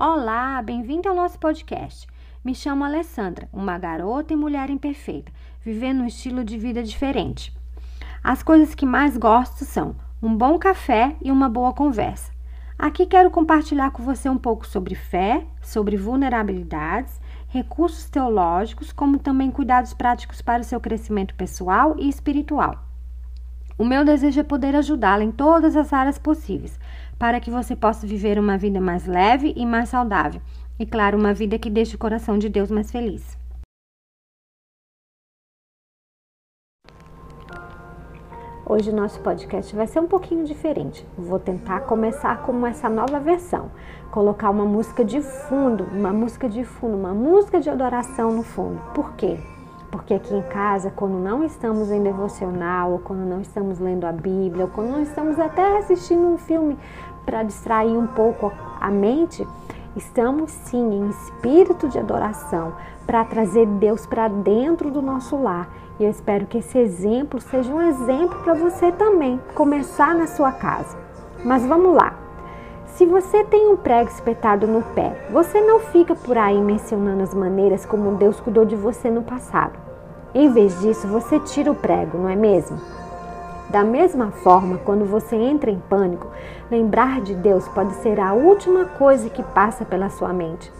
Olá, bem-vindo ao nosso podcast. Me chamo Alessandra, uma garota e mulher imperfeita, vivendo um estilo de vida diferente. As coisas que mais gosto são um bom café e uma boa conversa. Aqui quero compartilhar com você um pouco sobre fé, sobre vulnerabilidades, recursos teológicos, como também cuidados práticos para o seu crescimento pessoal e espiritual. O meu desejo é poder ajudá-la em todas as áreas possíveis, para que você possa viver uma vida mais leve e mais saudável. E, claro, uma vida que deixe o coração de Deus mais feliz. Hoje o nosso podcast vai ser um pouquinho diferente. Vou tentar começar com essa nova versão. Colocar uma música de fundo, uma música de fundo, uma música de adoração no fundo. Por quê? Porque aqui em casa, quando não estamos em devocional, ou quando não estamos lendo a Bíblia, ou quando não estamos até assistindo um filme para distrair um pouco a mente, estamos sim em espírito de adoração para trazer Deus para dentro do nosso lar. E eu espero que esse exemplo seja um exemplo para você também, começar na sua casa. Mas vamos lá. Se você tem um prego espetado no pé, você não fica por aí mencionando as maneiras como Deus cuidou de você no passado. Em vez disso, você tira o prego, não é mesmo? Da mesma forma, quando você entra em pânico, lembrar de Deus pode ser a última coisa que passa pela sua mente.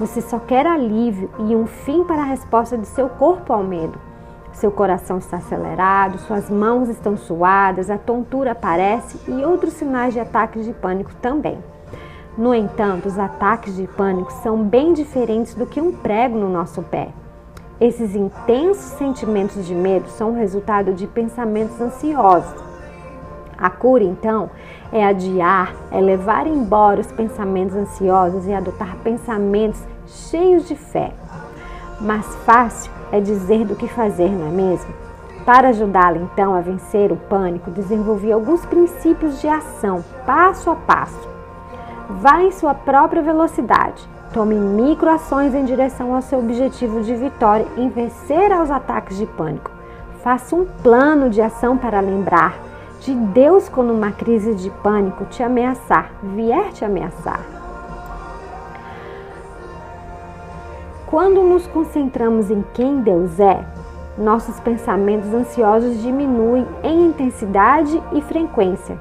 Você só quer alívio e um fim para a resposta de seu corpo ao medo. Seu coração está acelerado, suas mãos estão suadas, a tontura aparece e outros sinais de ataques de pânico também. No entanto, os ataques de pânico são bem diferentes do que um prego no nosso pé. Esses intensos sentimentos de medo são resultado de pensamentos ansiosos. A cura, então, é adiar, é levar embora os pensamentos ansiosos e adotar pensamentos cheios de fé. Mais fácil é dizer do que fazer, não é mesmo? Para ajudá-la então a vencer o pânico, desenvolvi alguns princípios de ação, passo a passo. Vá em sua própria velocidade. Tome microações em direção ao seu objetivo de vitória em vencer aos ataques de pânico. Faça um plano de ação para lembrar de Deus quando uma crise de pânico te ameaçar, vier te ameaçar. Quando nos concentramos em quem Deus é, nossos pensamentos ansiosos diminuem em intensidade e frequência.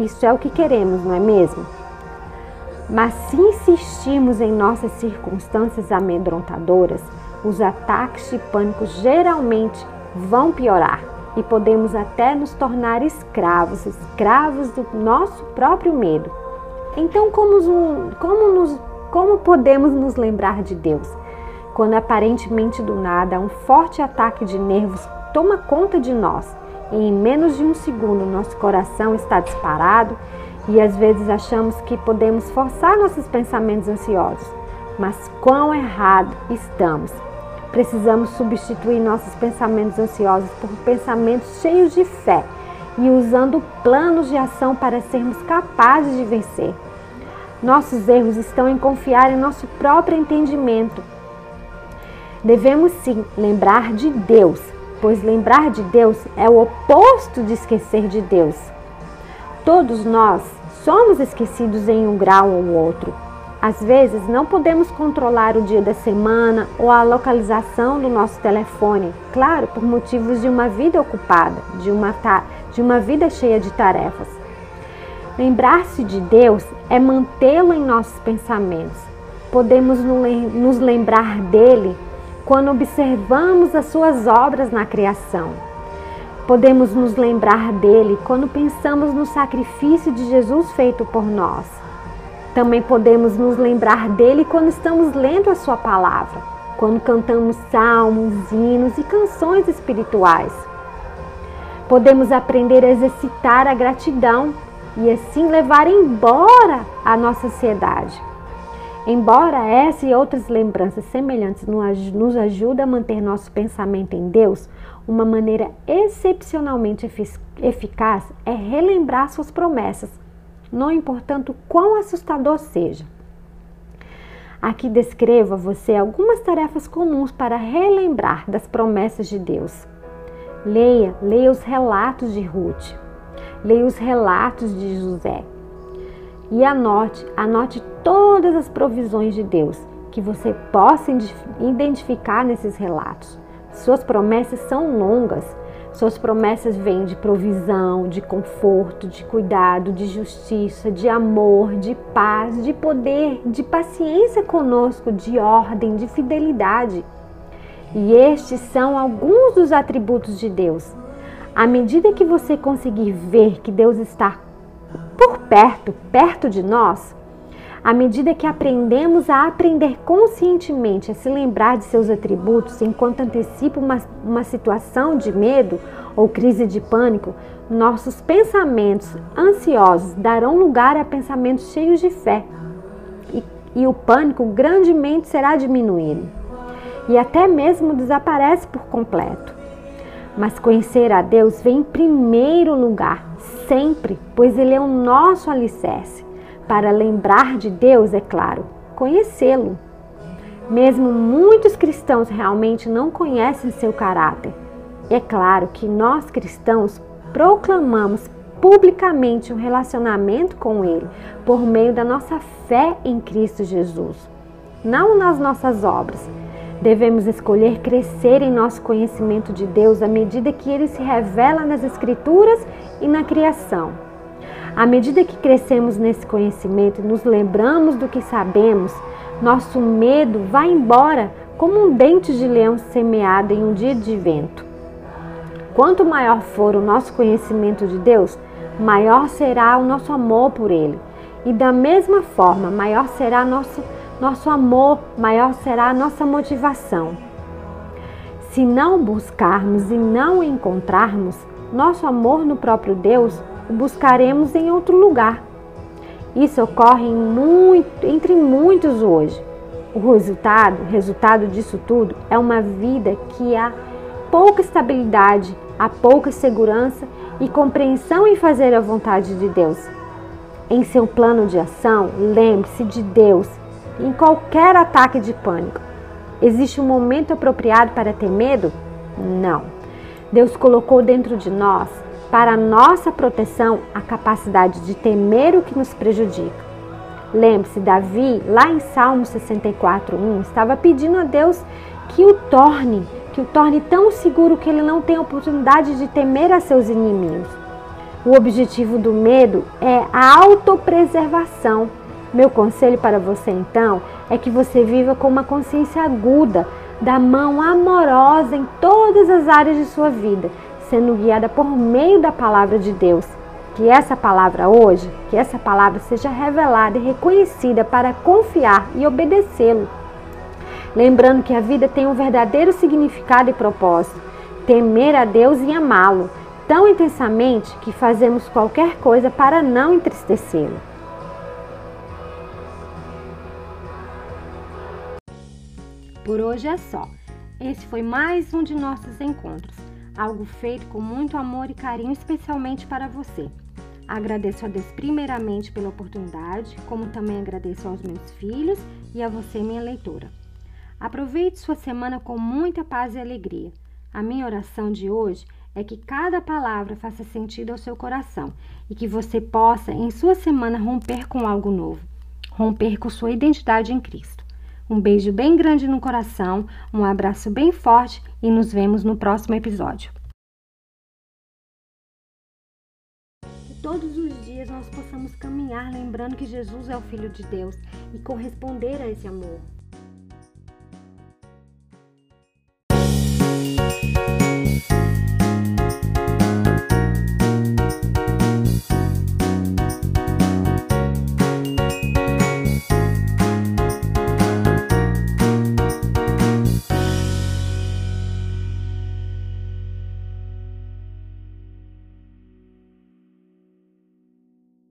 Isso é o que queremos, não é mesmo? Mas se insistirmos em nossas circunstâncias amedrontadoras, os ataques de pânico geralmente vão piorar e podemos até nos tornar escravos, escravos do nosso próprio medo. Então, como, como, nos, como podemos nos lembrar de Deus? Quando aparentemente do nada um forte ataque de nervos toma conta de nós e em menos de um segundo nosso coração está disparado e às vezes achamos que podemos forçar nossos pensamentos ansiosos. Mas quão errado estamos! Precisamos substituir nossos pensamentos ansiosos por pensamentos cheios de fé e usando planos de ação para sermos capazes de vencer. Nossos erros estão em confiar em nosso próprio entendimento Devemos sim lembrar de Deus, pois lembrar de Deus é o oposto de esquecer de Deus. Todos nós somos esquecidos em um grau ou outro. Às vezes não podemos controlar o dia da semana ou a localização do nosso telefone, claro, por motivos de uma vida ocupada, de uma, de uma vida cheia de tarefas. Lembrar-se de Deus é mantê-lo em nossos pensamentos. Podemos nos lembrar dele quando observamos as suas obras na criação. Podemos nos lembrar dele quando pensamos no sacrifício de Jesus feito por nós. Também podemos nos lembrar dele quando estamos lendo a sua palavra, quando cantamos salmos, hinos e canções espirituais. Podemos aprender a exercitar a gratidão e assim levar embora a nossa ansiedade. Embora essa e outras lembranças semelhantes nos ajudem a manter nosso pensamento em Deus, uma maneira excepcionalmente eficaz é relembrar suas promessas, não importando quão assustador seja. Aqui descrevo a você algumas tarefas comuns para relembrar das promessas de Deus. Leia, leia os relatos de Ruth, leia os relatos de José, e anote, anote todas as provisões de Deus que você possa identificar nesses relatos. Suas promessas são longas. Suas promessas vêm de provisão, de conforto, de cuidado, de justiça, de amor, de paz, de poder, de paciência conosco, de ordem, de fidelidade. E estes são alguns dos atributos de Deus. À medida que você conseguir ver que Deus está por perto, perto de nós, à medida que aprendemos a aprender conscientemente a se lembrar de seus atributos enquanto antecipa uma, uma situação de medo ou crise de pânico, nossos pensamentos ansiosos darão lugar a pensamentos cheios de fé e, e o pânico grandemente será diminuído e até mesmo desaparece por completo. Mas conhecer a Deus vem em primeiro lugar, sempre, pois Ele é o nosso alicerce. Para lembrar de Deus, é claro, conhecê-lo. Mesmo muitos cristãos realmente não conhecem seu caráter. É claro que nós cristãos proclamamos publicamente um relacionamento com Ele por meio da nossa fé em Cristo Jesus, não nas nossas obras. Devemos escolher crescer em nosso conhecimento de Deus à medida que ele se revela nas Escrituras e na criação. À medida que crescemos nesse conhecimento e nos lembramos do que sabemos, nosso medo vai embora como um dente de leão semeado em um dia de vento. Quanto maior for o nosso conhecimento de Deus, maior será o nosso amor por Ele. E da mesma forma, maior será nosso, nosso amor, maior será a nossa motivação. Se não buscarmos e não encontrarmos nosso amor no próprio Deus, o buscaremos em outro lugar. Isso ocorre muito, entre muitos hoje. O resultado, resultado disso tudo é uma vida que há pouca estabilidade, há pouca segurança e compreensão em fazer a vontade de Deus. Em seu plano de ação, lembre-se de Deus em qualquer ataque de pânico. Existe um momento apropriado para ter medo? Não. Deus colocou dentro de nós para nossa proteção a capacidade de temer o que nos prejudica. Lembre-se, Davi, lá em Salmo 64:1, estava pedindo a Deus que o torne, que o torne tão seguro que ele não tenha oportunidade de temer a seus inimigos. O objetivo do medo é a autopreservação. Meu conselho para você então é que você viva com uma consciência aguda da mão amorosa em todas as áreas de sua vida sendo guiada por meio da palavra de Deus. Que essa palavra hoje, que essa palavra seja revelada e reconhecida para confiar e obedecê-lo. Lembrando que a vida tem um verdadeiro significado e propósito: temer a Deus e amá-lo tão intensamente que fazemos qualquer coisa para não entristecê-lo. Por hoje é só. Esse foi mais um de nossos encontros algo feito com muito amor e carinho, especialmente para você. Agradeço a Deus primeiramente pela oportunidade, como também agradeço aos meus filhos e a você, minha leitora. Aproveite sua semana com muita paz e alegria. A minha oração de hoje é que cada palavra faça sentido ao seu coração e que você possa, em sua semana, romper com algo novo, romper com sua identidade em Cristo. Um beijo bem grande no coração, um abraço bem forte e nos vemos no próximo episódio. Que todos os dias nós possamos caminhar lembrando que Jesus é o Filho de Deus e corresponder a esse amor.